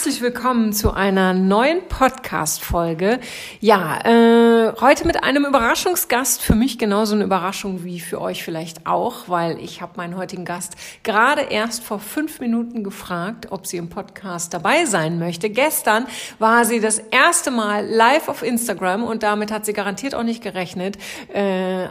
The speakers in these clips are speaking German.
Herzlich willkommen zu einer neuen Podcast-Folge. Ja, äh, heute mit einem Überraschungsgast. Für mich genauso eine Überraschung wie für euch vielleicht auch, weil ich habe meinen heutigen Gast gerade erst vor fünf Minuten gefragt, ob sie im Podcast dabei sein möchte. Gestern war sie das erste Mal live auf Instagram und damit hat sie garantiert auch nicht gerechnet, äh,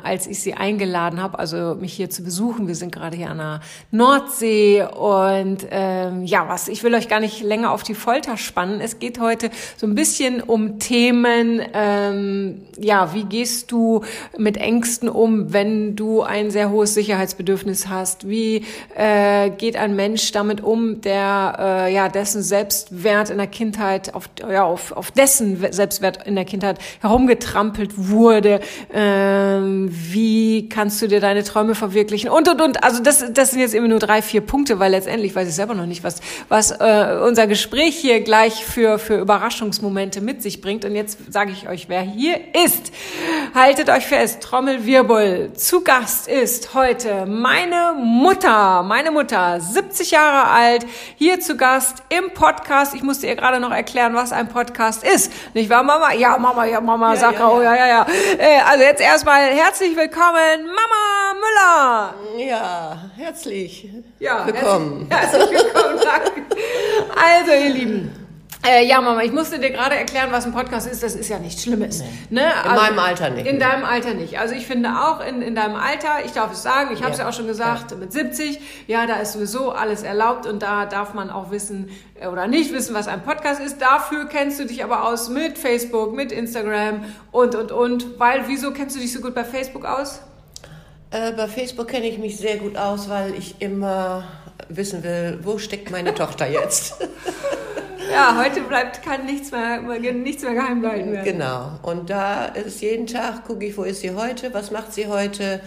als ich sie eingeladen habe, also mich hier zu besuchen. Wir sind gerade hier an der Nordsee und ähm, ja, was ich will euch gar nicht länger auf auf die Folter spannen. Es geht heute so ein bisschen um Themen, ähm, ja, wie gehst du mit Ängsten um, wenn du ein sehr hohes Sicherheitsbedürfnis hast? Wie äh, geht ein Mensch damit um, der äh, ja dessen Selbstwert in der Kindheit auf ja auf, auf dessen Selbstwert in der Kindheit herumgetrampelt wurde? Ähm, wie kannst du dir deine Träume verwirklichen? Und und und. Also das das sind jetzt immer nur drei vier Punkte, weil letztendlich weiß ich selber noch nicht, was was äh, unser Gespräch Gespräch hier gleich für, für Überraschungsmomente mit sich bringt. Und jetzt sage ich euch, wer hier ist. Haltet euch fest, Trommelwirbel. Zu Gast ist heute meine Mutter. Meine Mutter, 70 Jahre alt, hier zu Gast im Podcast. Ich musste ihr gerade noch erklären, was ein Podcast ist. Nicht wahr, Mama? Ja, Mama, ja, Mama, ja, sag ja, oh, ja, ja, ja. Äh, also jetzt erstmal herzlich willkommen, Mama Müller. Ja, herzlich ja, willkommen. Herzlich, herzlich willkommen, danke. Also, ihr Lieben. Äh, ja, Mama, ich musste dir gerade erklären, was ein Podcast ist. Das ist ja nichts Schlimmes. Nee. Ne? in also, meinem Alter nicht. In deinem Alter nicht. Also ich finde auch in, in deinem Alter, ich darf es sagen, ich habe es ja. ja. auch schon gesagt, ja. mit 70, ja, da ist sowieso alles erlaubt und da darf man auch wissen äh, oder nicht wissen, was ein Podcast ist. Dafür kennst du dich aber aus mit Facebook, mit Instagram und, und, und. Weil, wieso kennst du dich so gut bei Facebook aus? Äh, bei Facebook kenne ich mich sehr gut aus, weil ich immer wissen will, wo steckt meine Tochter jetzt. ja, heute bleibt, kann nichts mehr, nichts mehr geheim bleiben werden. Genau. Und da ist jeden Tag, gucke ich, wo ist sie heute, was macht sie heute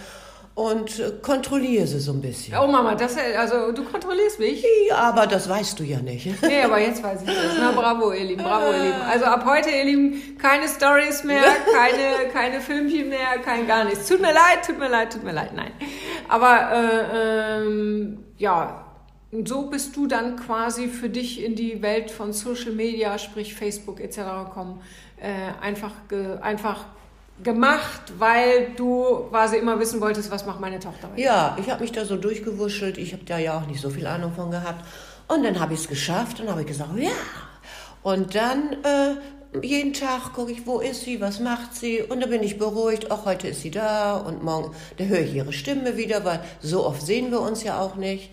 und kontrolliere sie so ein bisschen. Oh Mama, das, also du kontrollierst mich? Ja, aber das weißt du ja nicht. Nee, aber jetzt weiß ich das. Na bravo, ihr Lieben, bravo, ihr Lieben. Also ab heute, ihr Lieben, keine Stories mehr, keine, keine Filmchen mehr, kein gar nichts. Tut mir leid, tut mir leid, tut mir leid, nein. Aber äh, ähm, ja, so bist du dann quasi für dich in die Welt von Social Media, sprich Facebook etc. gekommen. Äh, einfach, ge, einfach gemacht, weil du quasi immer wissen wolltest, was macht meine Tochter. Ja, ich habe mich da so durchgewuschelt. Ich habe da ja auch nicht so viel Ahnung von gehabt. Und dann habe ich es geschafft und habe gesagt, ja. Und dann äh, jeden Tag gucke ich, wo ist sie, was macht sie. Und dann bin ich beruhigt, auch heute ist sie da und morgen, da höre ich ihre Stimme wieder, weil so oft sehen wir uns ja auch nicht.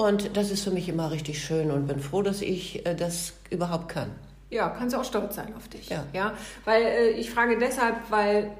Und das ist für mich immer richtig schön und bin froh, dass ich äh, das überhaupt kann. Ja, kannst du auch stolz sein auf dich. Ja. ja? Weil äh, ich frage deshalb, weil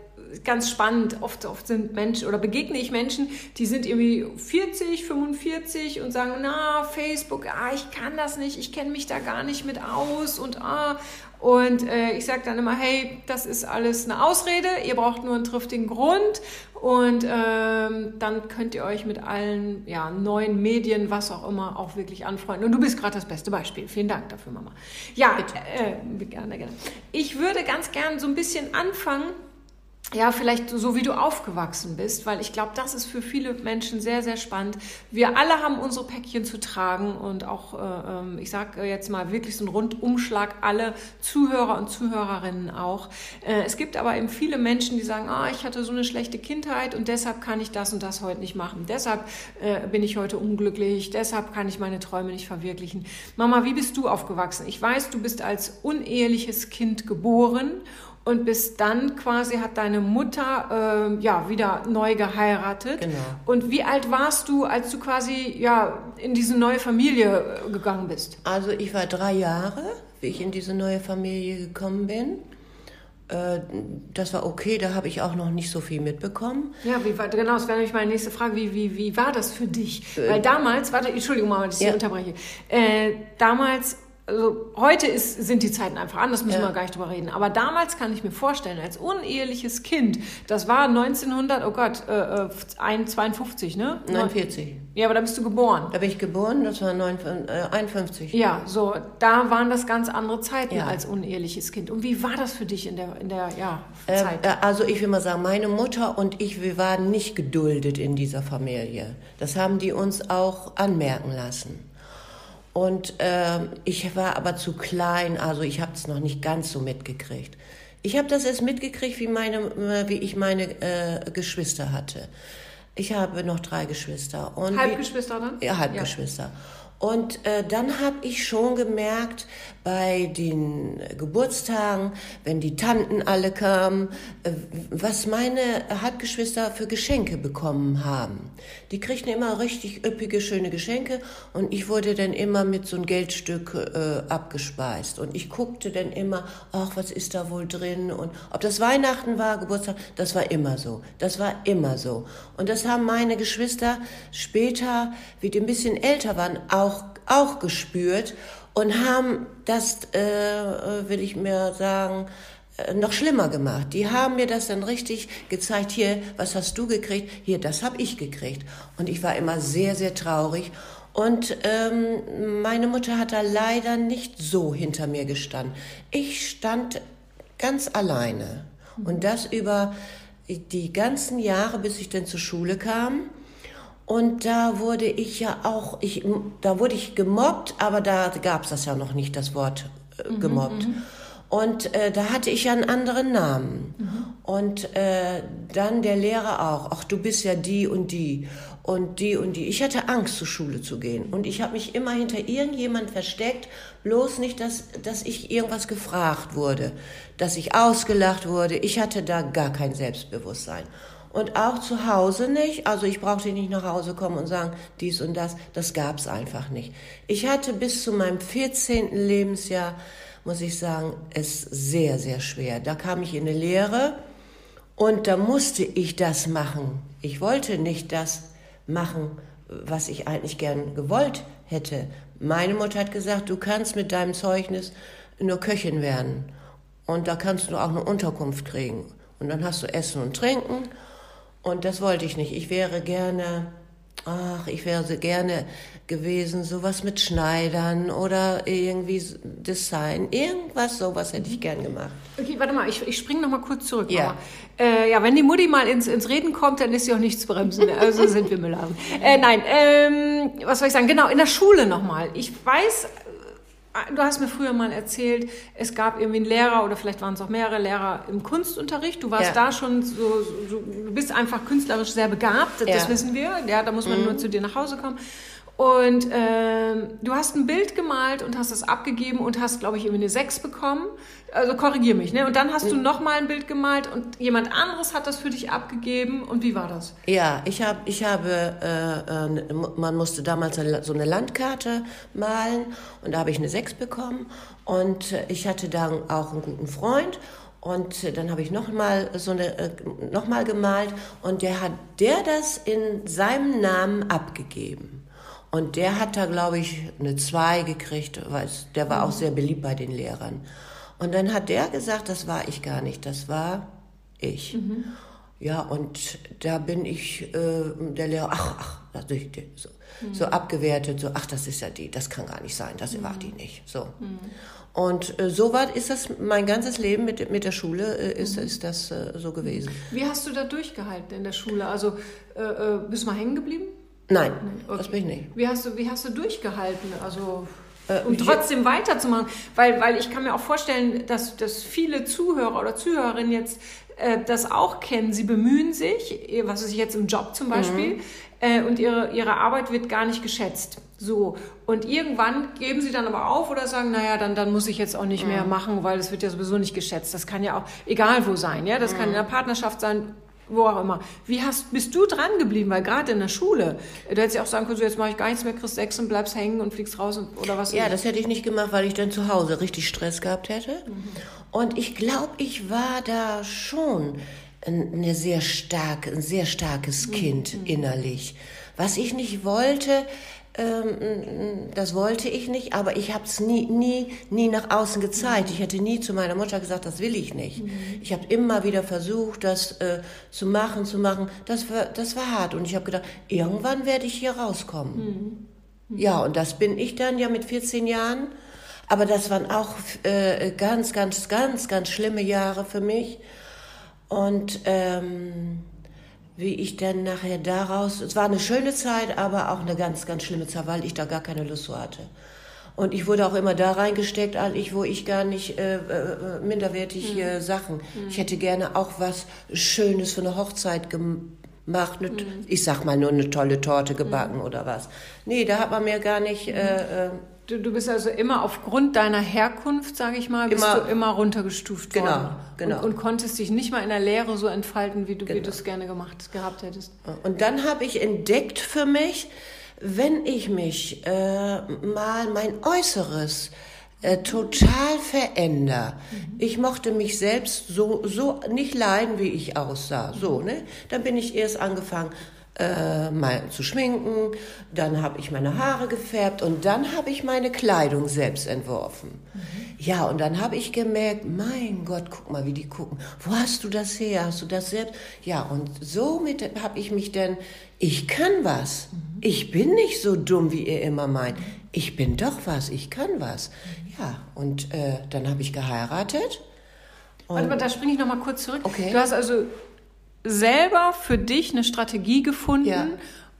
ganz spannend, oft, oft sind Menschen oder begegne ich Menschen, die sind irgendwie 40, 45 und sagen, na, Facebook, ah, ich kann das nicht, ich kenne mich da gar nicht mit aus und ah, und äh, ich sage dann immer, hey, das ist alles eine Ausrede, ihr braucht nur einen triftigen Grund und ähm, dann könnt ihr euch mit allen ja, neuen Medien, was auch immer, auch wirklich anfreunden. Und du bist gerade das beste Beispiel. Vielen Dank dafür, Mama. Ja, Bitte. Äh, gerne, gerne. Ich würde ganz gern so ein bisschen anfangen ja, vielleicht so wie du aufgewachsen bist, weil ich glaube, das ist für viele Menschen sehr, sehr spannend. Wir alle haben unsere Päckchen zu tragen und auch, äh, ähm, ich sage jetzt mal wirklich so einen Rundumschlag, alle Zuhörer und Zuhörerinnen auch. Äh, es gibt aber eben viele Menschen, die sagen, ah, ich hatte so eine schlechte Kindheit und deshalb kann ich das und das heute nicht machen. Deshalb äh, bin ich heute unglücklich, deshalb kann ich meine Träume nicht verwirklichen. Mama, wie bist du aufgewachsen? Ich weiß, du bist als uneheliches Kind geboren und bis dann quasi hat deine Mutter äh, ja wieder neu geheiratet. Genau. Und wie alt warst du, als du quasi ja in diese neue Familie äh, gegangen bist? Also ich war drei Jahre, wie ich in diese neue Familie gekommen bin. Äh, das war okay, da habe ich auch noch nicht so viel mitbekommen. Ja, wie war, genau, das wäre nämlich meine nächste Frage. Wie, wie, wie war das für dich? Äh, Weil damals, warte, Entschuldigung mal, dass ich ja. unterbreche. Äh, damals also heute ist, sind die Zeiten einfach anders, müssen Ja. wir gar nicht drüber reden. Aber damals kann ich mir vorstellen, als uneheliches Kind, das war 1900, oh Gott, äh, äh, 52, ne? 49. Ja, aber da bist du geboren. Da bin ich geboren, das war 59, äh, 51. Ja, so, da waren das ganz andere Zeiten Ja. als uneheliches Kind. Und wie war das für dich in der, in der ja, Äh, Zeit? äh, also ich will mal sagen, meine Mutter und ich, wir waren nicht geduldet in dieser Familie. Das haben die uns auch anmerken lassen. Und ähm, ich war aber zu klein, also ich habe es noch nicht ganz so mitgekriegt. Ich habe das erst mitgekriegt, wie, meine, äh, wie ich meine äh, Geschwister hatte. Ich habe noch drei Geschwister. Und wie- Halbgeschwister dann? ja, Halbgeschwister. Und äh, dann habe ich schon gemerkt, bei den Geburtstagen, wenn die Tanten alle kamen, äh, was meine Halbgeschwister für Geschenke bekommen haben. Die kriegten immer richtig üppige, schöne Geschenke und ich wurde dann immer mit so einem Geldstück äh, abgespeist. Und ich guckte dann immer, ach, was ist da wohl drin? Und ob das Weihnachten war, Geburtstag, das war immer so. Das war immer so. Und das haben meine Geschwister später, wie die ein bisschen älter waren, auch, auch gespürt und haben das, äh, will ich mir sagen, äh, noch schlimmer gemacht. Die haben mir das dann richtig gezeigt, hier, was hast du gekriegt? Hier, das habe ich gekriegt. Und ich war immer sehr, sehr traurig. Und ähm, meine Mutter hat da leider nicht so hinter mir gestanden. Ich stand ganz alleine. Und das über die ganzen Jahre, bis ich dann zur Schule kam. Und da wurde ich ja auch, ich, da wurde ich gemobbt, aber da gab es das ja noch nicht, das Wort äh, gemobbt. Und äh, da hatte ich ja einen anderen Namen. Und äh, dann der Lehrer auch. Ach, du bist ja die und die und die und die. Ich hatte Angst, zur Schule zu gehen. Und ich habe mich immer hinter irgendjemand versteckt, bloß nicht, dass, dass ich irgendwas gefragt wurde, dass ich ausgelacht wurde. Ich hatte da gar kein Selbstbewusstsein. Und auch zu Hause nicht. Also ich brauchte nicht nach Hause kommen und sagen, dies und das. Das gab's einfach nicht. Ich hatte bis zu meinem 14. Lebensjahr, muss ich sagen, es sehr, sehr schwer. Da kam ich in eine Lehre und da musste ich das machen. Ich wollte nicht das machen, was ich eigentlich gern gewollt hätte. Meine Mutter hat gesagt, du kannst mit deinem Zeugnis nur Köchin werden. Und da kannst du auch eine Unterkunft kriegen. Und dann hast du Essen und Trinken. Und das wollte ich nicht. Ich wäre gerne, ach, ich wäre so gerne gewesen, sowas mit Schneidern oder irgendwie Design. Irgendwas, sowas hätte ich gern gemacht. Okay, warte mal, ich, ich springe noch mal kurz zurück. Ja. Äh, ja, wenn die Mutti mal ins, ins Reden kommt, dann ist sie auch nicht zu bremsen. Also sind wir Müller. Äh, nein, ähm, was soll ich sagen? Genau, in der Schule nochmal. Ich weiß, du hast mir früher mal erzählt, es gab irgendwie einen Lehrer oder vielleicht waren es auch mehrere Lehrer im Kunstunterricht. Du warst Ja. da schon so, so, du bist einfach künstlerisch sehr begabt, das Ja. Mhm. wissen wir. Ja, da muss man nur zu dir nach Hause kommen. Und ähm, du hast ein Bild gemalt und hast es abgegeben und hast, glaube ich, irgendwie eine 6 bekommen. Also korrigier mich, ne? Und dann hast du Mhm. noch mal ein Bild gemalt und jemand anderes hat das für dich abgegeben. Und wie war das? Ja, ich, hab, ich habe, äh, äh, man musste damals so eine Landkarte malen und da habe ich eine 6 bekommen und äh, ich hatte dann auch einen guten Freund und äh, dann habe ich nochmal so eine, äh, noch mal gemalt und der hat der das in seinem Namen abgegeben. Und der hat da, glaube ich, eine 2 gekriegt, weil der war auch sehr beliebt bei den Lehrern. Und dann hat der gesagt, das war ich gar nicht, das war ich. Ja, und da bin ich, äh, der Lehrer, ach, ach, das ist die- so, so abgewertet, so, ach, das ist ja die, das kann gar nicht sein, das war die nicht, so. Und äh, so war, ist das mein ganzes Leben mit, mit der Schule, äh, ist, ist das äh, so gewesen. Wie hast du da durchgehalten in der Schule? Also äh, äh, bist du mal hängen geblieben? Nein, Okay. das bin ich nicht. Wie hast du, wie hast du durchgehalten? Also Äh, um trotzdem weiterzumachen, weil, weil ich kann mir auch vorstellen, dass, dass viele Zuhörer oder Zuhörerinnen jetzt äh, das auch kennen. Sie bemühen sich, was ist jetzt im Job zum Beispiel, äh, und ihre, ihre Arbeit wird gar nicht geschätzt. So. Und irgendwann geben sie dann aber auf oder sagen, naja, dann, dann muss ich jetzt auch nicht mehr machen, weil es wird ja sowieso nicht geschätzt. Das kann ja auch egal wo sein, ja. Das kann in der Partnerschaft sein, wo auch immer. Wie hast, bist du dran geblieben? Weil gerade in der Schule, du hättest ja auch sagen können, so jetzt mache ich gar nichts mehr, kriegst sechs und bleibst hängen und fliegst raus und, oder was. Ja, das hätte ich nicht gemacht, weil ich dann zu Hause richtig Stress gehabt hätte. Und ich glaube, ich war da schon ein- eine sehr starke, ein sehr starkes Kind innerlich. Was ich nicht wollte, ähm, das wollte ich nicht, aber ich habe es nie, nie, nie nach außen gezeigt. Ich hätte nie zu meiner Mutter gesagt, das will ich nicht. Mhm. Ich habe immer wieder versucht, das äh, zu machen, zu machen. Das war, das war hart. Und ich habe gedacht, irgendwann werde ich hier rauskommen. Mhm. Mhm. Ja, und das bin ich dann ja mit 14 Jahren. Aber das waren auch äh, ganz, ganz, ganz, ganz schlimme Jahre für mich. Und ähm, wie ich dann nachher daraus, es war eine schöne Zeit, aber auch eine ganz, ganz schlimme Zeit, weil ich da gar keine Lust so hatte. Und ich wurde auch immer da reingesteckt, eigentlich, wo ich gar nicht äh, äh, minderwertige mhm. Sachen. Mhm. Ich hätte gerne auch was Schönes für eine Hochzeit gemacht. Mhm. Ich sag mal nur eine tolle Torte gebacken mhm. oder was. Nee, da hat man mir gar nicht. Äh, äh Du, du bist also immer aufgrund deiner Herkunft, sage ich mal, bist immer, du immer runtergestuft genau, worden. Genau. Und, und, konntest dich nicht mal in der Lehre so entfalten, wie du genau. es gerne gemacht gehabt hättest. Und dann habe ich entdeckt für mich, wenn ich mich äh, mal mein Äußeres äh, total verändere. Mhm. Ich mochte mich selbst so, so nicht leiden, wie ich aussah. So, ne? Dann bin ich erst angefangen, äh, mal zu schminken, dann habe ich meine Haare gefärbt und dann habe ich meine Kleidung selbst entworfen. Mhm. Ja, und dann habe ich gemerkt, mein Gott, guck mal, wie die gucken. Wo hast du das her? Hast du das selbst? Ja, und somit habe ich mich dann, ich kann was. Mhm. Ich bin nicht so dumm, wie ihr immer meint. Ich bin doch was, ich kann was. Mhm. Ja, und äh, dann habe ich geheiratet. Warte mal, da springe ich noch mal kurz zurück. Okay. Du hast also selber für dich eine Strategie gefunden, ja.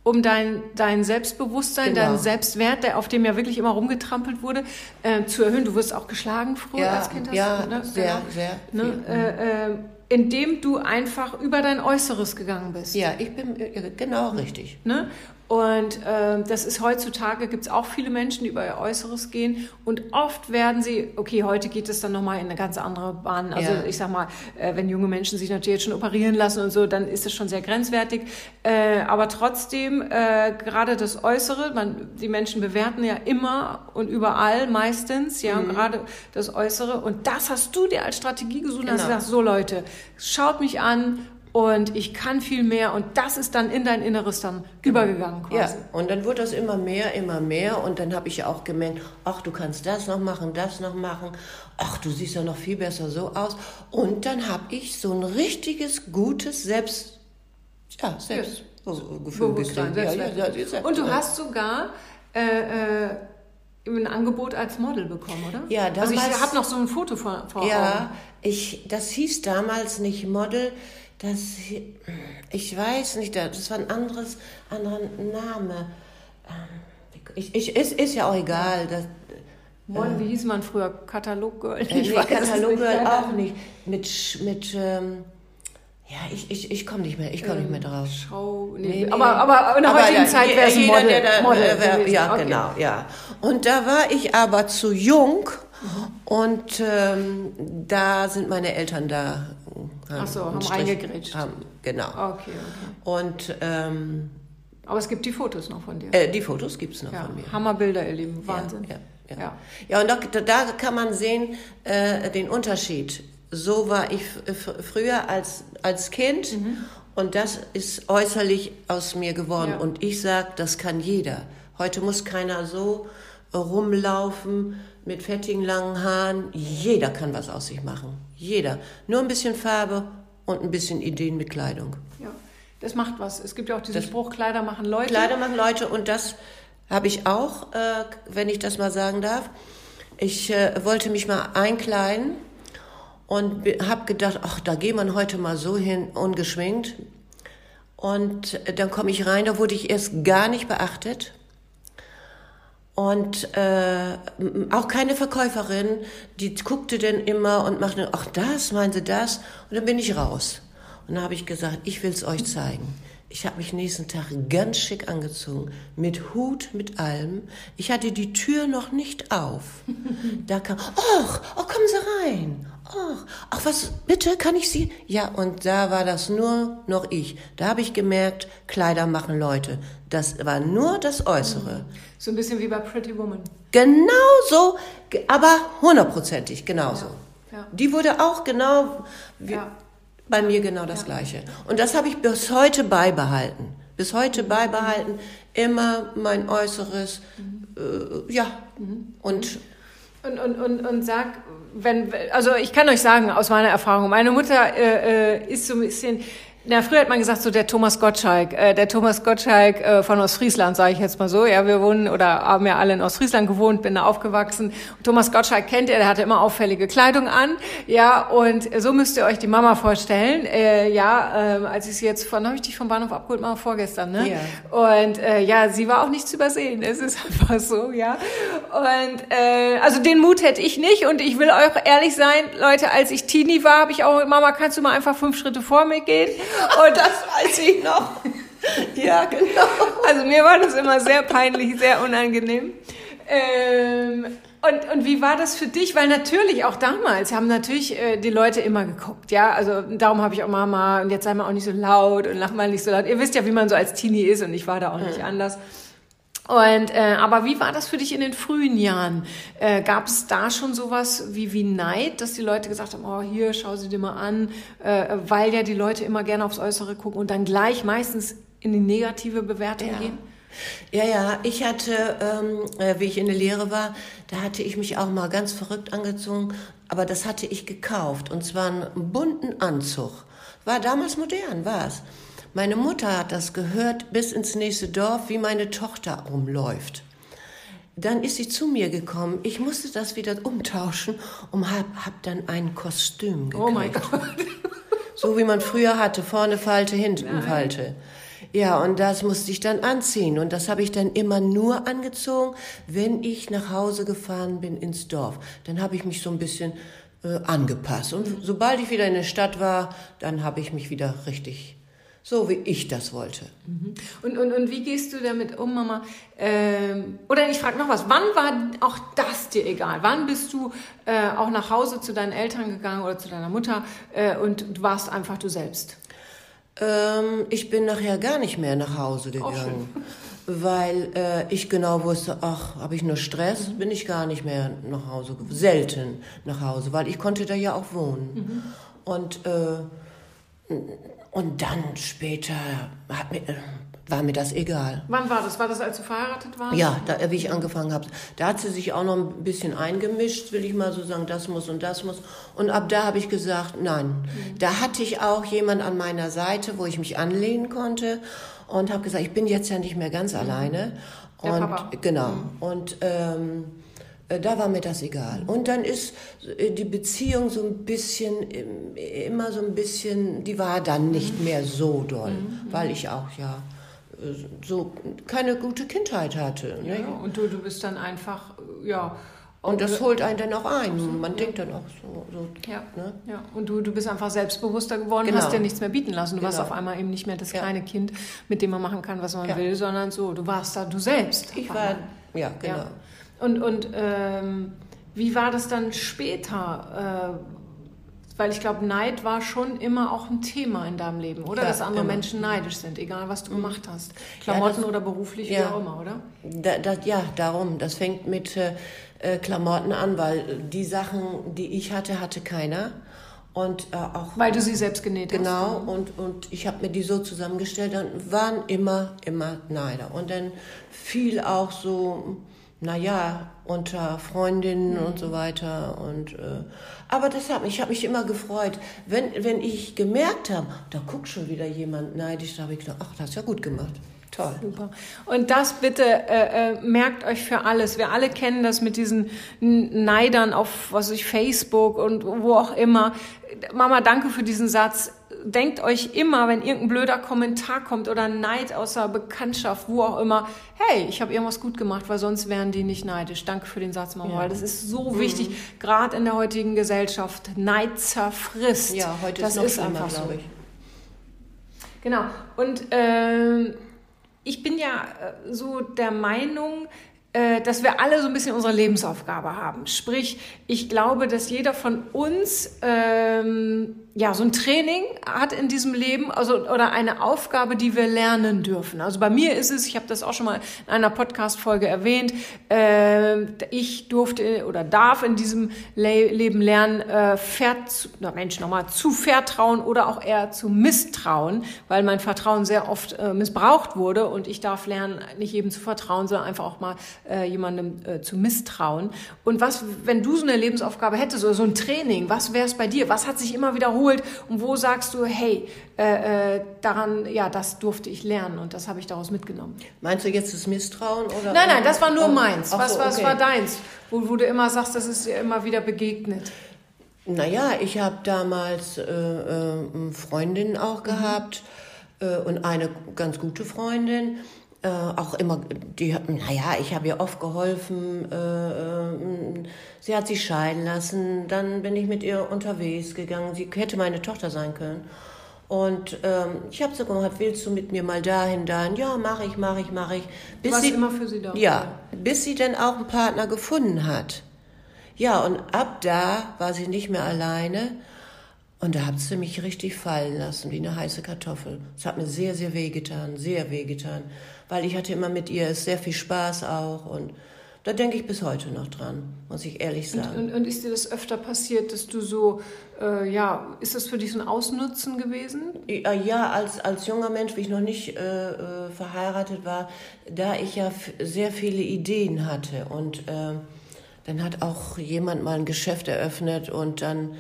um dein, dein Selbstbewusstsein, genau. deinen Selbstwert, der auf dem ja wirklich immer rumgetrampelt wurde, äh, zu erhöhen. Du wirst auch geschlagen früher ja, als Kind. Hast ja, du, ne? sehr, genau. sehr. Ne? Äh, äh, indem du einfach über dein Äußeres gegangen bist. Ja, ich bin äh, genau richtig. Ne? Und äh, das ist heutzutage, gibt es auch viele Menschen, die über ihr Äußeres gehen. Und oft werden sie, okay, heute geht es dann nochmal in eine ganz andere Bahn. Also ja. ich sag mal, äh, wenn junge Menschen sich natürlich jetzt schon operieren lassen und so, dann ist es schon sehr grenzwertig. Äh, aber trotzdem, äh, gerade das Äußere, man, die Menschen bewerten ja immer und überall meistens, ja, mhm. gerade das Äußere. Und das hast du dir als Strategie gesucht genau. hast genau. gesagt, so Leute, schaut mich an und ich kann viel mehr und das ist dann in dein Inneres dann übergegangen quasi. Ja, und dann wurde das immer mehr, immer mehr und dann habe ich ja auch gemerkt, ach, du kannst das noch machen, das noch machen, ach, du siehst ja noch viel besser so aus und dann habe ich so ein richtiges, gutes Selbst, ja, Selbstgefühl gekriegt. Ja, ja, ja, und du hast sogar äh, äh, ein Angebot als Model bekommen, oder? Ja, damals. Also ich habe noch so ein Foto vor, vor ja, Augen. ich, das hieß damals nicht Model, das, ich weiß nicht, das war ein anderes, anderer Name. Ähm, ich, ich, ist, ist ja auch egal. Das, Mon, wie hieß man früher? Kataloggirl? Ich nee, Kataloggirl auch nicht. Mit, mit ähm, ja, ich, ich, ich komme nicht mehr, ich komme ähm, nicht mehr drauf. Schau, nee, nee, aber, aber in der aber heutigen Zeit wäre es ein Model. Der, der, Model wär, ja, okay. genau, ja. Und da war ich aber zu jung und ähm, da sind meine Eltern da Ach so, haben reingegrätscht. Haben, genau. Okay, okay. Und ähm, aber es gibt die Fotos noch von dir. Äh, die Fotos gibt es noch ja, von mir. Hammerbilder, ihr Lieben. Wahnsinn. Ja, ja, ja. ja. und da, da, kann man sehen äh, den Unterschied. So war ich früher als, als Kind mhm. und das ist äußerlich aus mir geworden. Und ich sage, das kann jeder. Heute muss keiner so rumlaufen mit fettigen langen Haaren. Jeder kann was aus sich machen. Jeder. Nur ein bisschen Farbe und ein bisschen Ideen mit Kleidung. Ja, das macht was. Es gibt ja auch diesen das Spruch, Kleider machen Leute. Kleider machen Leute und das habe ich auch, äh, wenn ich das mal sagen darf. Ich äh, wollte mich mal einkleiden und habe gedacht, ach, da geht man heute mal so hin, ungeschminkt. Und äh, dann komme ich rein, da wurde ich erst gar nicht beachtet. Und äh, auch keine Verkäuferin, die guckte denn immer und machte, ach das, meinen Sie das? Und dann bin ich raus. Und dann habe ich gesagt, ich will es euch zeigen. Ich habe mich nächsten Tag ganz schick angezogen, mit Hut, mit allem. Ich hatte die Tür noch nicht auf. Da kam, ach, oh, kommen Sie rein. Ach, ach, was, bitte, kann ich Sie? Ja, und da war das nur noch ich. Da habe ich gemerkt, Kleider machen Leute. Das war nur das Äußere. So ein bisschen wie bei Pretty Woman. Genauso, aber hundertprozentig genauso. Ja, ja. Die wurde auch genau wie, ja. Bei mir genau das Gleiche. Und das habe ich bis heute beibehalten. bis heute beibehalten. Immer mein Äußeres, äh, ja. Und und, und, und, und sag, wenn, also ich kann euch sagen aus meiner Erfahrung, meine Mutter äh, äh ist so ein bisschen, na, früher hat man gesagt, so der Thomas Gottschalk, äh, der Thomas Gottschalk äh, von Ostfriesland, sage ich jetzt mal so. Ja, wir wohnen oder haben ja alle in Ostfriesland gewohnt, bin da aufgewachsen. Thomas Gottschalk kennt ihr, der hatte immer auffällige Kleidung an. Ja, und so müsst ihr euch die Mama vorstellen. Äh, ja, äh, als ich sie jetzt von, habe ich dich vom Bahnhof abgeholt, mal vorgestern, ne? Ja. Und äh, ja, sie war auch nicht zu übersehen. Es ist einfach so, ja. Und äh, also den Mut hätte ich nicht. Und ich will euch ehrlich sein, Leute, als ich Teenie war, habe ich auch, Mama, kannst du mal einfach fünf Schritte vor mir gehen? Und das weiß ich noch. Ja, genau. Also mir war das immer sehr peinlich, sehr unangenehm. Ähm, und, und wie war das für dich? Weil natürlich auch damals haben natürlich äh, die Leute immer geguckt, ja. Also darum habe ich auch Mama und jetzt sei mal auch nicht so laut und lach mal nicht so laut. Ihr wisst ja, wie man so als Teenie ist und ich war da auch nicht anders. Und äh, aber wie war das für dich in den frühen Jahren? Äh, Gab es da schon sowas wie wie Neid, dass die Leute gesagt haben, oh hier schau sie dir mal an, äh, weil ja die Leute immer gerne aufs Äußere gucken und dann gleich meistens in die negative Bewertung ja. gehen? Ja, ja, ich hatte, ähm, äh, wie ich in der Lehre war, da hatte ich mich auch mal ganz verrückt angezogen, aber das hatte ich gekauft und zwar einen bunten Anzug. War damals modern, war es. Meine Mutter hat das gehört bis ins nächste Dorf, wie meine Tochter rumläuft. Dann ist sie zu mir gekommen. Ich musste das wieder umtauschen und hab, hab dann ein Kostüm gekriegt. Oh mein Gott. So wie man früher hatte, vorne Falte, hinten Nein. Falte. Ja, und das musste ich dann anziehen. Und das habe ich dann immer nur angezogen, wenn ich nach Hause gefahren bin ins Dorf. Dann habe ich mich so ein bisschen äh, angepasst. Und sobald ich wieder in der Stadt war, dann habe ich mich wieder richtig so wie ich das wollte. Mhm. Und, und, und wie gehst du damit um, Mama? Ähm, oder ich frage noch was, wann war auch das dir egal? Wann bist du äh, auch nach Hause zu deinen Eltern gegangen oder zu deiner Mutter äh, und du warst einfach du selbst? Ähm, ich bin nachher gar nicht mehr nach Hause gegangen. Weil äh, ich genau wusste, ach, habe ich nur Stress, mhm. bin ich gar nicht mehr nach Hause, selten nach Hause, weil ich konnte da ja auch wohnen. Mhm. Und äh, und dann später mir, war mir das egal. Wann war das? War das, als du verheiratet warst? Ja, da, wie ich angefangen habe. Da hat sie sich auch noch ein bisschen eingemischt, will ich mal so sagen, das muss und das muss. Und ab da habe ich gesagt, nein. Mhm. Da hatte ich auch jemand an meiner Seite, wo ich mich anlehnen konnte und habe gesagt, ich bin jetzt ja nicht mehr ganz mhm. alleine. Der und Papa. genau. Mhm. Und ähm, äh, da war mir das egal. Und dann ist äh, die Beziehung so ein bisschen, immer so ein bisschen, die war dann nicht mhm. mehr so doll, mhm. weil ich auch ja äh, so keine gute Kindheit hatte. Ne? Ja, und du, du bist dann einfach, ja. Und das holt einen dann auch ein. Man ja. denkt dann auch so. so ja. Ne? ja. Und du, du bist einfach selbstbewusster geworden, genau. hast dir nichts mehr bieten lassen. Du genau. warst auf einmal eben nicht mehr das kleine Kind, mit dem man machen kann, was man will, sondern so, du warst da du selbst. Ich war, ja, genau. Und, und ähm, wie war das dann später? Äh, weil ich glaube, Neid war schon immer auch ein Thema in deinem Leben, oder? Ja, Dass andere immer. Menschen neidisch sind, egal was du mhm. gemacht hast. Klamotten ja, das, oder beruflich, ja, wie auch immer, oder? Da, da, ja, darum. Das fängt mit äh, äh, Klamotten an, weil die Sachen, die ich hatte, hatte keiner. Und äh, auch. Weil du sie selbst genäht genau, hast. Genau, und, und ich habe mir die so zusammengestellt, dann waren immer, immer Neider. Und dann fiel auch so naja, unter Freundinnen mhm. und so weiter. Und, äh, aber das hat mich, ich habe mich immer gefreut. Wenn, wenn ich gemerkt habe, da guckt schon wieder jemand neidisch, da habe ich gedacht, ach, das ist ja gut gemacht. Toll. Super. Und das bitte äh, äh, merkt euch für alles. Wir alle kennen das mit diesen Neidern auf was ich Facebook und wo auch immer. Mama, danke für diesen Satz denkt euch immer, wenn irgendein blöder Kommentar kommt oder Neid außer Bekanntschaft, wo auch immer, hey, ich habe irgendwas gut gemacht, weil sonst wären die nicht neidisch. Danke für den Satz, Mama, ja. weil das ist so mhm. wichtig, gerade in der heutigen Gesellschaft. Neid zerfrisst. Ja, heute das ist, ist einfach so. Ich. Genau. Und äh, ich bin ja äh, so der Meinung, äh, dass wir alle so ein bisschen unsere Lebensaufgabe haben. Sprich, ich glaube, dass jeder von uns ähm, ja, so ein Training hat in diesem Leben, also oder eine Aufgabe, die wir lernen dürfen. Also bei mir ist es, ich habe das auch schon mal in einer Podcast-Folge erwähnt, äh, ich durfte oder darf in diesem Le Leben lernen, äh, vert, na Mensch, nochmal zu vertrauen oder auch eher zu misstrauen, weil mein Vertrauen sehr oft äh, missbraucht wurde und ich darf lernen, nicht jedem zu vertrauen, sondern einfach auch mal äh, jemandem äh, zu misstrauen. Und was, wenn du so eine Lebensaufgabe hättest oder so ein Training, was wäre es bei dir? Was hat sich immer wiederholt? Wiederholt und wo sagst du, hey, äh, äh, daran, ja, das durfte ich lernen und das habe ich daraus mitgenommen. Meinst du jetzt das Misstrauen oder? Nein, nein, das war nur meins. was, so, okay. was war deins, wo, wo du immer sagst, das ist dir immer wieder begegnet? Naja, ich habe damals äh, äh, Freundinnen auch gehabt mhm. und eine ganz gute Freundin äh, auch immer, die, naja, ich habe ihr oft geholfen, äh, äh, sie hat sich scheiden lassen, dann bin ich mit ihr unterwegs gegangen, sie hätte meine Tochter sein können. Und ähm, ich habe so gemacht, willst du mit mir mal dahin, dahin? Ja, mache ich, mache ich, mache ich. Bis Was sie, immer für sie da. Ja, bis sie dann auch einen Partner gefunden hat. Ja, und ab da war sie nicht mehr alleine. Und da hat sie mich richtig fallen lassen, wie eine heiße Kartoffel. Es hat mir sehr, sehr wehgetan, sehr wehgetan weil ich hatte immer mit ihr sehr viel Spaß auch und da denke ich bis heute noch dran, muss ich ehrlich sagen. Und, und, und ist dir das öfter passiert, dass du so, äh, ja, ist das für dich so ein Ausnutzen gewesen? Ja, als, als junger Mensch, wie ich noch nicht äh, äh verheiratet war, da ich ja sehr viele Ideen hatte und äh, dann hat auch jemand mal ein Geschäft eröffnet und dann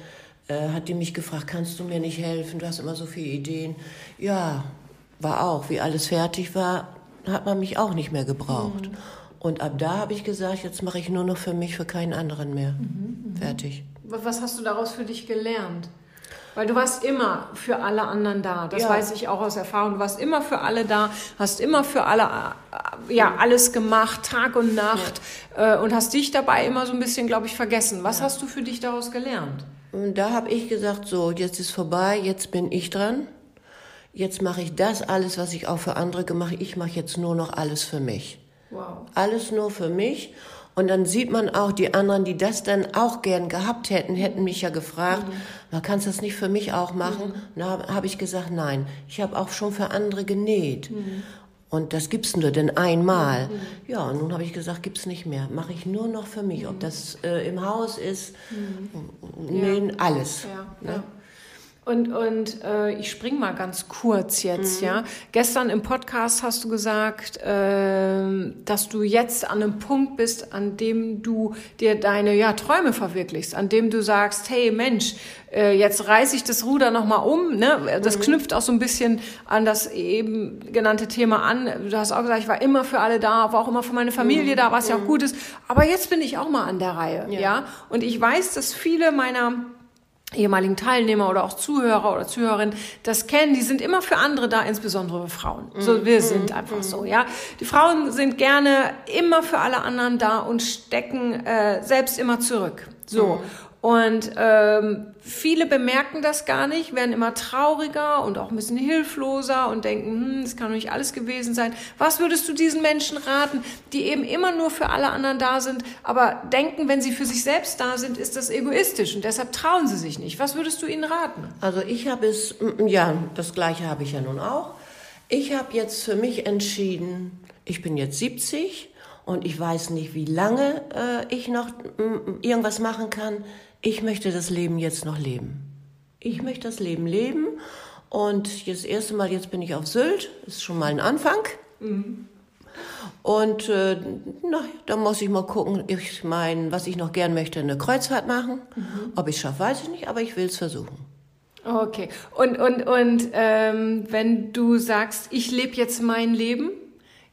äh, hat die mich gefragt, kannst du mir nicht helfen? Du hast immer so viele Ideen. Ja, war auch, wie alles fertig war, hat man mich auch nicht mehr gebraucht. Mhm. Und ab da habe ich gesagt, jetzt mache ich nur noch für mich, für keinen anderen mehr. Mhm, mh. Fertig. Was hast du daraus für dich gelernt? Weil du warst immer für alle anderen da. Das ja. weiß ich auch aus Erfahrung. Du warst immer für alle da, hast immer für alle äh, ja alles gemacht, Tag und Nacht ja. Äh, und hast dich dabei immer so ein bisschen, glaube ich, vergessen. Was ja. hast du für dich daraus gelernt? Und da habe ich gesagt, so jetzt ist vorbei, jetzt bin ich dran jetzt mache ich das alles, was ich auch für andere gemacht habe. Ich mache jetzt nur noch alles für mich. Wow. Alles nur für mich. Und dann sieht man auch, die anderen, die das dann auch gern gehabt hätten, hätten mich ja gefragt, mhm. man kannst das nicht für mich auch machen? Mhm. Da habe ich gesagt, nein, ich habe auch schon für andere genäht. Mhm. Und das gibt's nur denn einmal. Mhm. Ja, und nun habe ich gesagt, gibt's nicht mehr. Mache ich nur noch für mich. Ob mhm. das äh, im Haus ist, mhm. nähen, ja. alles. Ja. Ne? Ja. Und, und äh, ich spring mal ganz kurz jetzt, mhm. ja. Gestern im Podcast hast du gesagt, äh, dass du jetzt an einem Punkt bist, an dem du dir deine ja, Träume verwirklichst, an dem du sagst, hey Mensch, äh, jetzt reiße ich das Ruder nochmal um. Ne? Das mhm. knüpft auch so ein bisschen an das eben genannte Thema an. Du hast auch gesagt, ich war immer für alle da, war auch immer für meine Familie mhm. da, was ja auch mhm. gut ist. Aber jetzt bin ich auch mal an der Reihe, ja. ja? Und ich weiß, dass viele meiner ehemaligen Teilnehmer oder auch Zuhörer oder Zuhörerinnen das kennen, die sind immer für andere da, insbesondere Frauen. So, mhm. wir sind mhm. einfach so, ja. Die Frauen sind gerne immer für alle anderen da und stecken äh, selbst immer zurück. So. Und ähm, viele bemerken das gar nicht, werden immer trauriger und auch ein bisschen hilfloser und denken, hm, das kann doch nicht alles gewesen sein. Was würdest du diesen Menschen raten, die eben immer nur für alle anderen da sind, aber denken, wenn sie für sich selbst da sind, ist das egoistisch und deshalb trauen sie sich nicht. Was würdest du ihnen raten? Also ich habe es, ja, das gleiche habe ich ja nun auch. Ich habe jetzt für mich entschieden, ich bin jetzt 70 und ich weiß nicht, wie lange äh, ich noch irgendwas machen kann ich möchte das Leben jetzt noch leben. Ich möchte das Leben leben und jetzt das erste Mal, jetzt bin ich auf Sylt, ist schon mal ein Anfang. Mhm. Und äh, na, da muss ich mal gucken. Ich meine, was ich noch gern möchte, eine Kreuzfahrt machen. Mhm. Ob ich es schaffe, weiß ich nicht, aber ich will es versuchen. Okay. Und, und, und ähm, wenn du sagst, ich lebe jetzt mein Leben,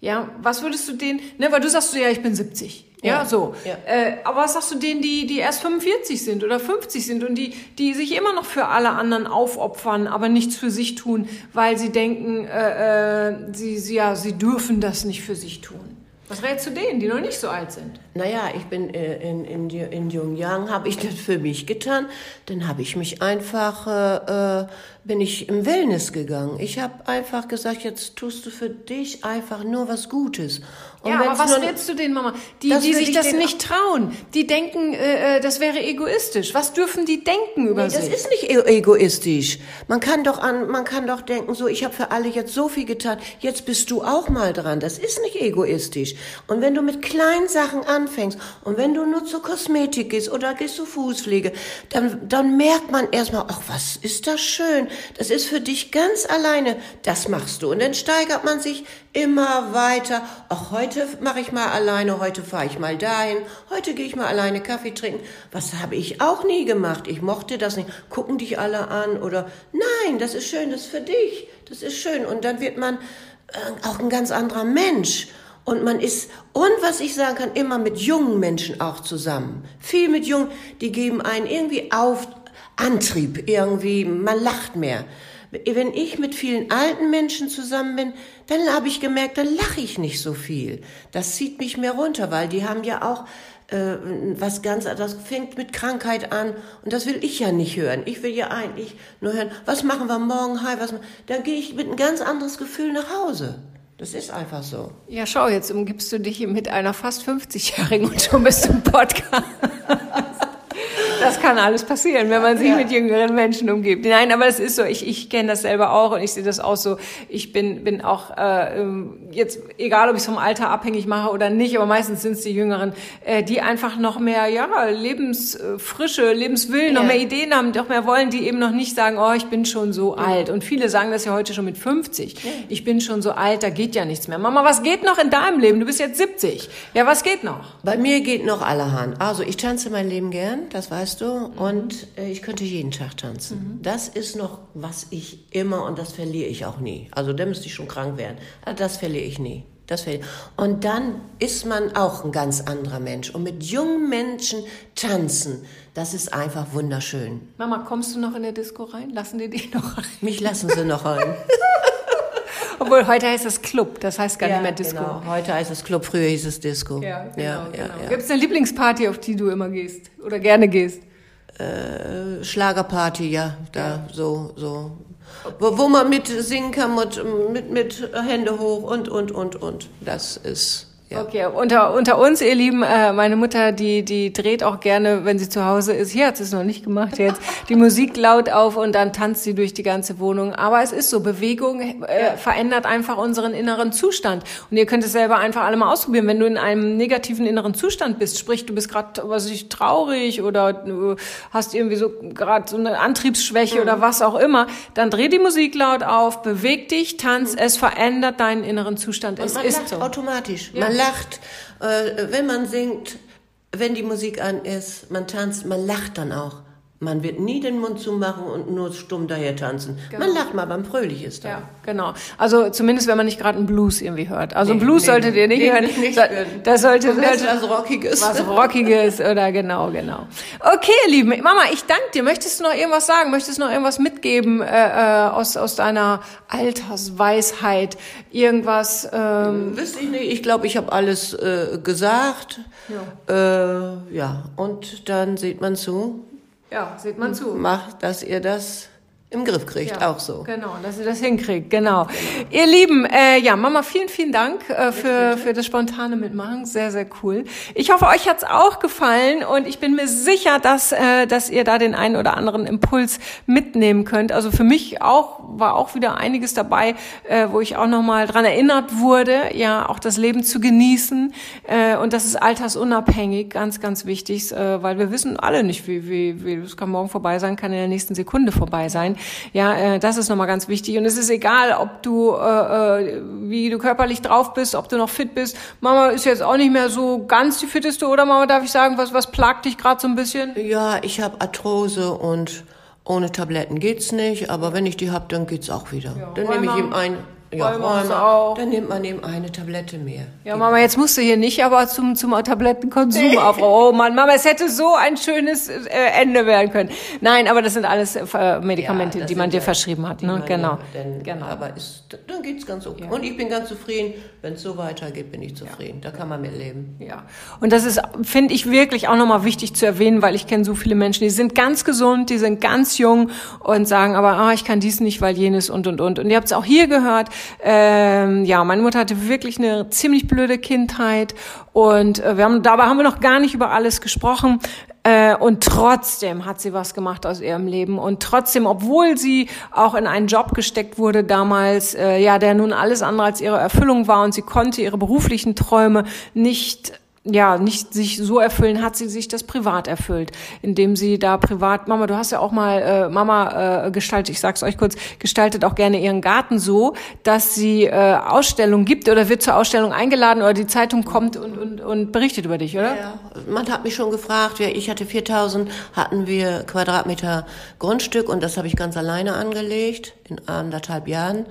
ja, was würdest du denen, ne, weil du sagst so, ja, ich bin 70. Ja, ja so. Ja. Äh, aber was sagst du denen, die, die erst 45 sind oder 50 sind und die, die sich immer noch für alle anderen aufopfern, aber nichts für sich tun, weil sie denken, äh, äh, sie, sie, ja, sie dürfen das nicht für sich tun? Was rätst du denen, die noch nicht so alt sind? Naja, ich bin äh, in, in, in Jahren, habe ich das für mich getan. Dann habe ich mich einfach, äh, äh, bin ich im Wellness gegangen. Ich habe einfach gesagt, jetzt tust du für dich einfach nur was Gutes. Und ja, aber was willst du denen, Mama? Die, Das die sich ich das nicht trauen. Die denken, äh, äh, das wäre egoistisch. Was dürfen die denken über Nee, das sich? ist nicht e- egoistisch. Man kann doch an, man kann doch denken, so, ich habe für alle jetzt so viel getan, jetzt bist du auch mal dran. Das ist nicht egoistisch. Und wenn du mit kleinen Sachen anfängst und wenn du nur zur Kosmetik gehst oder gehst zur Fußpflege, dann, dann merkt man erstmal, ach, was ist das schön. Das ist für dich ganz alleine. Das machst du. Und dann steigert man sich immer weiter. Ach, heute mache ich mal alleine, heute fahre ich mal dahin, heute gehe ich mal alleine Kaffee trinken. Was habe ich auch nie gemacht. Ich mochte das nicht. Gucken dich alle an oder nein, das ist schön, das ist für dich. Das ist schön. Und dann wird man äh, auch ein ganz anderer Mensch. Und man ist, und was ich sagen kann, immer mit jungen Menschen auch zusammen. Viel mit jungen, die geben einen irgendwie auf, Antrieb irgendwie, man lacht mehr. Wenn ich mit vielen alten Menschen zusammen bin, dann habe ich gemerkt, dann lache ich nicht so viel. Das zieht mich mehr runter, weil die haben ja auch äh, was ganz, das fängt mit Krankheit an und das will ich ja nicht hören. Ich will ja eigentlich nur hören, was machen wir morgen, hi, was, dann gehe ich mit ein ganz anderes Gefühl nach Hause. Das ist einfach so. Ja, schau, jetzt umgibst du dich mit einer fast 50-Jährigen und schon bist du im Podcast. Das kann alles passieren, wenn man sich Ja. mit jüngeren Menschen umgibt. Nein, aber es ist so, ich, ich kenne das selber auch und ich sehe das auch so. Ich bin, bin auch äh, ähm, jetzt, egal ob ich es vom Alter abhängig mache oder nicht, aber meistens sind es die Jüngeren, äh, die einfach noch mehr ja, Lebensfrische, Lebenswillen, noch Ja. mehr Ideen haben, noch mehr wollen, die eben noch nicht sagen, oh, ich bin schon so alt. Und viele sagen das ja heute schon mit 50. Ich bin schon so alt, da geht ja nichts mehr. Mama, was geht noch in deinem Leben? Du bist jetzt 70. Ja, was geht noch? Bei mir geht noch allerhand. Also ich tanze mein Leben gern, das weißt du, und äh, ich könnte jeden Tag tanzen. Das ist noch, was ich immer, und das verliere ich auch nie. Also da müsste ich schon krank werden. Aber Das verliere ich nie. Das verliere. Und dann ist man auch ein ganz anderer Mensch. Und mit jungen Menschen tanzen, das ist einfach wunderschön. Mama, kommst du noch in der Disco rein? Lassen die dich noch rein? Mich lassen sie noch rein. Obwohl, heute heißt es Club, das heißt gar nicht mehr Disco. Genau. Heute heißt es Club, früher hieß es Disco. Ja, genau, ja, genau. ja. Gibt es eine Lieblingsparty, auf die du immer gehst oder gerne gehst? Äh, Schlagerparty, ja, da so so, wo, wo man mit singen kann mit mit mit Hände hoch und und und und. Das ist ja. Okay, unter, unter uns, ihr Lieben, äh, meine Mutter, die, die dreht auch gerne, wenn sie zu Hause ist. Hier hat sie es noch nicht gemacht jetzt. Die Musik laut auf und dann tanzt sie durch die ganze Wohnung. Aber es ist so, Bewegung äh, verändert einfach unseren inneren Zustand. Und ihr könnt es selber einfach alle mal ausprobieren. Wenn du in einem negativen inneren Zustand bist, sprich, du bist gerade, was ich, traurig oder du hast irgendwie so gerade so eine Antriebsschwäche oder was auch immer, dann dreh die Musik laut auf, beweg dich, tanz, es verändert deinen inneren Zustand. Und es man ist so. automatisch. Man lacht, äh, wenn man singt, wenn die Musik an ist, man tanzt, man lacht dann auch. Man wird nie den Mund zumachen und nur stumm daher tanzen. Man lacht mal, beim fröhlich ist dann. Ja, genau. Also zumindest, wenn man nicht gerade einen Blues irgendwie hört. Also Nee, Blues nee, solltet ihr nicht hören. nicht So-. Das sollte, was Rockiges. was Rockiges oder genau, genau. Okay, ihr Lieben, Mama, ich danke dir. Möchtest du noch irgendwas sagen? Möchtest du noch irgendwas mitgeben äh, äh, aus, aus deiner Altersweisheit? Irgendwas? Ähm, Wüsste ich nicht. Ich glaube, ich habe alles äh, gesagt. Ja. Äh, ja. Und dann sieht man zu, ja, sieht man zu. macht, dass ihr das im Griff kriegt. Ja, Auch so. Genau, dass ihr das hinkriegt, genau. Ihr Lieben, äh, ja, Mama, vielen, vielen Dank äh, für, für das spontane Mitmachen. Sehr, sehr cool. Ich hoffe, euch hat's auch gefallen und ich bin mir sicher, dass, äh, dass ihr da den einen oder anderen Impuls mitnehmen könnt. Also für mich auch war auch wieder einiges dabei, äh, wo ich auch nochmal dran erinnert wurde, ja, auch das Leben zu genießen. Äh, und das ist altersunabhängig, ganz, ganz wichtig, äh, weil wir wissen alle nicht, wie, wie, wie, es kann morgen vorbei sein, kann in der nächsten Sekunde vorbei sein. Ja, äh, das ist nochmal ganz wichtig. Und es ist egal, ob du, äh, äh, wie du körperlich drauf bist, ob du noch fit bist. Mama ist jetzt auch nicht mehr so ganz die fitteste, oder Mama, darf ich sagen, was, was plagt dich gerade so ein bisschen? Ja, ich habe Arthrose und ohne Tabletten geht's nicht, aber wenn ich die hab, dann geht's auch wieder. dann nehme ich ihm ein, ja, Rheuma Rheuma, auch. dann nimmt man eben eine Tablette mehr. Ja, Mama, jetzt musst du hier nicht aber zum, zum Tablettenkonsum auf. Oh Mann, Mama, es hätte so ein schönes äh, Ende werden können. Nein, aber das sind alles äh, Medikamente, Ja, die man dir ja- verschrieben hat. die Ne? Genau. ja Dann, genau. Aber ist, dann geht's ganz okay. Und ich bin ganz zufrieden. Wenn es so weitergeht, bin ich zufrieden. Da kann man mit leben. Ja, und das ist, finde ich, wirklich auch nochmal wichtig zu erwähnen, weil ich kenne so viele Menschen, die sind ganz gesund, die sind ganz jung und sagen aber, ah, ich kann dies nicht, weil jenes und, und, und. Und ihr habt es auch hier gehört, Ähm, ja, meine Mutter hatte wirklich eine ziemlich blöde Kindheit und äh, wir haben dabei haben wir noch gar nicht über alles gesprochen. Äh, und trotzdem hat sie was gemacht aus ihrem Leben. Und trotzdem, obwohl sie auch in einen Job gesteckt wurde damals, äh, ja, der nun alles andere als ihre Erfüllung war und sie konnte ihre beruflichen Träume nicht ja, nicht sich so erfüllen, hat sie sich das privat erfüllt, indem sie da privat, Mama, du hast ja auch mal äh, Mama äh, gestaltet, ich sag's euch kurz, gestaltet auch gerne ihren Garten so, dass sie äh, Ausstellungen gibt oder wird zur Ausstellung eingeladen oder die Zeitung kommt und, und, und berichtet über dich, oder? Ja, man hat mich schon gefragt, ich hatte 4000, hatten wir Quadratmeter Grundstück und das habe ich ganz alleine angelegt in anderthalb Jahren.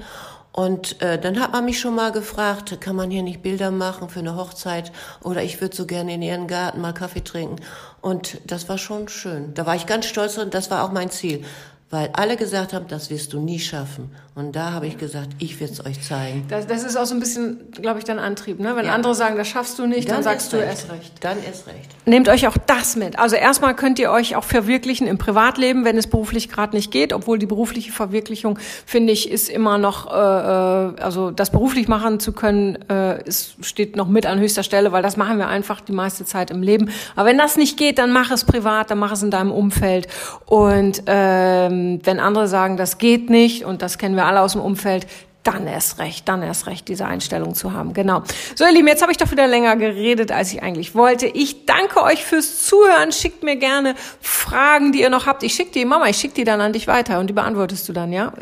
Und äh, dann hat man mich schon mal gefragt, kann man hier nicht Bilder machen für eine Hochzeit oder ich würde so gerne in ihren Garten mal Kaffee trinken. Und das war schon schön. Da war ich ganz stolz und das war auch mein Ziel weil alle gesagt haben, das wirst du nie schaffen. Und da habe ich gesagt, ich werde es euch zeigen. Das, das, ist auch so ein bisschen, glaube ich, dein Antrieb. Ne? Wenn ja. andere sagen, das schaffst du nicht, dann, dann sagst du erst recht. Dann erst recht. Nehmt euch auch das mit. Also erstmal könnt ihr euch auch verwirklichen im Privatleben, wenn es beruflich gerade nicht geht. Obwohl die berufliche Verwirklichung, finde ich, ist immer noch, äh, äh, also das beruflich machen zu können, äh, ist, steht noch mit an höchster Stelle, weil das machen wir einfach die meiste Zeit im Leben. Aber wenn das nicht geht, dann mach es privat, dann mach es in deinem Umfeld. Und ähm, wenn andere sagen, das geht nicht, und das kennen wir alle aus dem Umfeld, dann erst recht, dann erst recht, diese Einstellung zu haben. Genau. So, ihr Lieben, jetzt habe ich doch wieder länger geredet, als ich eigentlich wollte. Ich danke euch fürs Zuhören. Schickt mir gerne Fragen, die ihr noch habt. Ich schicke die, Mama, ich schicke die dann an dich weiter und die beantwortest du dann, ja?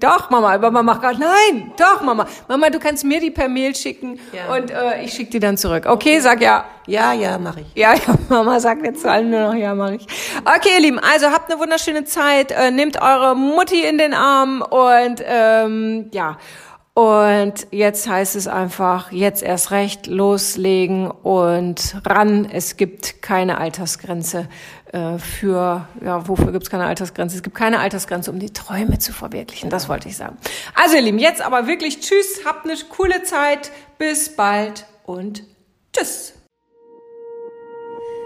Doch, Mama, aber Mama macht gerade, nein, doch, Mama. Mama, du kannst mir die per Mail schicken ja. und äh, ich schicke die dann zurück. Okay, sag ja. Ja, ja, mache ich. Ja, ja, Mama sagt jetzt zu allen nur noch, ja, mache ich. Okay, ihr Lieben, also habt eine wunderschöne Zeit. Äh, nehmt eure Mutti in den Arm und ähm, ja, und jetzt heißt es einfach, jetzt erst recht loslegen und ran. Es gibt keine Altersgrenze äh, für, ja, wofür gibt es keine Altersgrenze? Es gibt keine Altersgrenze, um die Träume zu verwirklichen. Das wollte ich sagen. Also ihr Lieben, jetzt aber wirklich Tschüss, habt eine coole Zeit, bis bald und Tschüss.